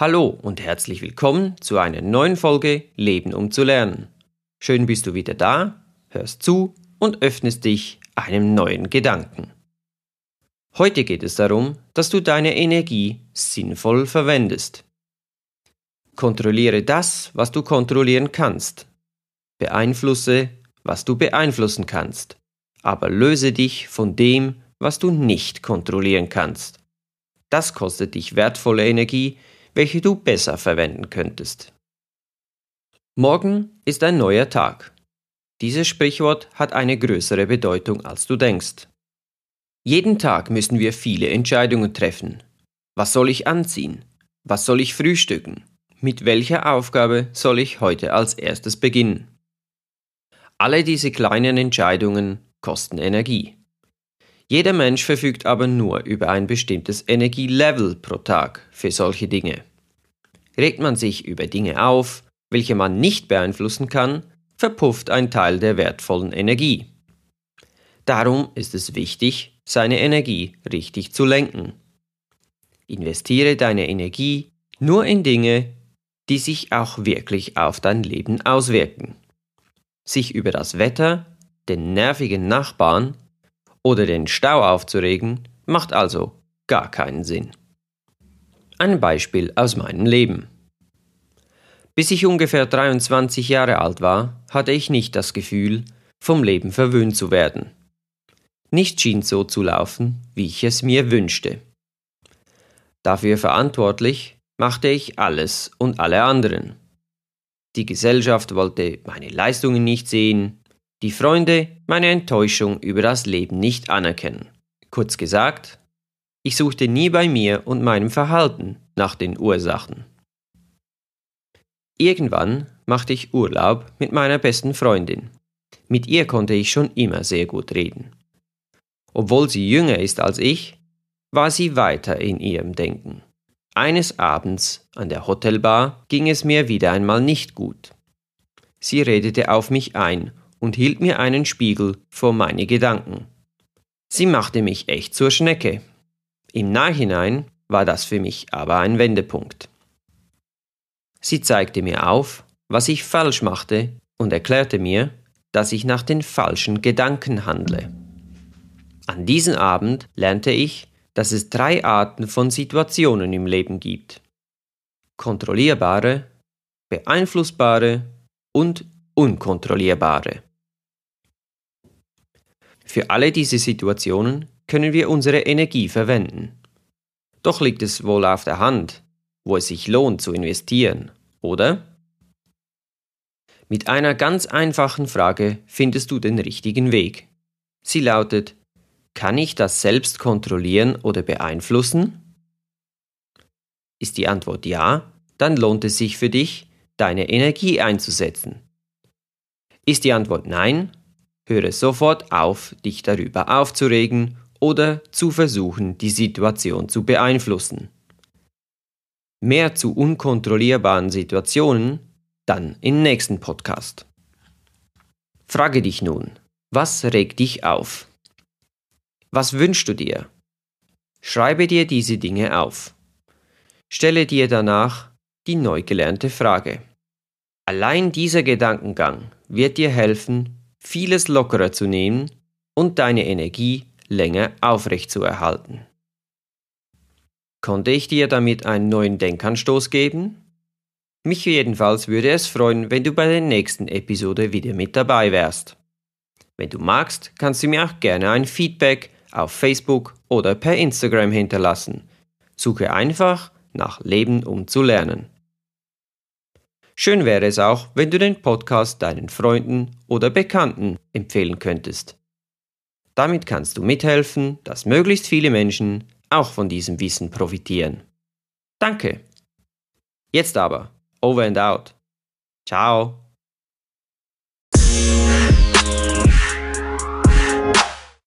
Hallo und herzlich willkommen zu einer neuen Folge Leben um zu lernen. Schön bist du wieder da, hörst zu und öffnest dich einem neuen Gedanken. Heute geht es darum, dass du deine Energie sinnvoll verwendest. Kontrolliere das, was du kontrollieren kannst. Beeinflusse, was du beeinflussen kannst. Aber löse dich von dem, was du nicht kontrollieren kannst. Das kostet dich wertvolle Energie, welche du besser verwenden könntest. Morgen ist ein neuer Tag. Dieses Sprichwort hat eine größere Bedeutung, als du denkst. Jeden Tag müssen wir viele Entscheidungen treffen. Was soll ich anziehen? Was soll ich frühstücken? Mit welcher Aufgabe soll ich heute als erstes beginnen? Alle diese kleinen Entscheidungen kosten Energie. Jeder Mensch verfügt aber nur über ein bestimmtes Energielevel pro Tag für solche Dinge. Regt man sich über Dinge auf, welche man nicht beeinflussen kann, verpufft ein Teil der wertvollen Energie. Darum ist es wichtig, seine Energie richtig zu lenken. Investiere deine Energie nur in Dinge, die sich auch wirklich auf dein Leben auswirken. Sich über das Wetter, den nervigen Nachbarn oder den Stau aufzuregen, macht also gar keinen Sinn. Ein Beispiel aus meinem Leben. Bis ich ungefähr 23 Jahre alt war, hatte ich nicht das Gefühl, vom Leben verwöhnt zu werden. Nicht schien so zu laufen, wie ich es mir wünschte. Dafür verantwortlich machte ich alles und alle anderen. Die Gesellschaft wollte meine Leistungen nicht sehen, die Freunde meine Enttäuschung über das Leben nicht anerkennen. Kurz gesagt, ich suchte nie bei mir und meinem Verhalten nach den Ursachen. Irgendwann machte ich Urlaub mit meiner besten Freundin. Mit ihr konnte ich schon immer sehr gut reden. Obwohl sie jünger ist als ich, war sie weiter in ihrem Denken. Eines Abends an der Hotelbar ging es mir wieder einmal nicht gut. Sie redete auf mich ein und hielt mir einen Spiegel vor meine Gedanken. Sie machte mich echt zur Schnecke. Im Nachhinein war das für mich aber ein Wendepunkt. Sie zeigte mir auf, was ich falsch machte und erklärte mir, dass ich nach den falschen Gedanken handle. An diesem Abend lernte ich, dass es drei Arten von Situationen im Leben gibt. Kontrollierbare, beeinflussbare und unkontrollierbare. Für alle diese Situationen können wir unsere Energie verwenden. Doch liegt es wohl auf der Hand, wo es sich lohnt zu investieren, oder? Mit einer ganz einfachen Frage findest du den richtigen Weg. Sie lautet, kann ich das selbst kontrollieren oder beeinflussen? Ist die Antwort ja, dann lohnt es sich für dich, deine Energie einzusetzen. Ist die Antwort nein, Höre sofort auf, dich darüber aufzuregen oder zu versuchen, die Situation zu beeinflussen. Mehr zu unkontrollierbaren Situationen dann im nächsten Podcast. Frage dich nun, was regt dich auf? Was wünschst du dir? Schreibe dir diese Dinge auf. Stelle dir danach die neu gelernte Frage. Allein dieser Gedankengang wird dir helfen, vieles lockerer zu nehmen und deine Energie länger aufrechtzuerhalten. Konnte ich dir damit einen neuen Denkanstoß geben? Mich jedenfalls würde es freuen, wenn du bei der nächsten Episode wieder mit dabei wärst. Wenn du magst, kannst du mir auch gerne ein Feedback auf Facebook oder per Instagram hinterlassen. Suche einfach nach Leben um zu lernen. Schön wäre es auch, wenn du den Podcast deinen Freunden oder Bekannten empfehlen könntest. Damit kannst du mithelfen, dass möglichst viele Menschen auch von diesem Wissen profitieren. Danke. Jetzt aber, over and out. Ciao.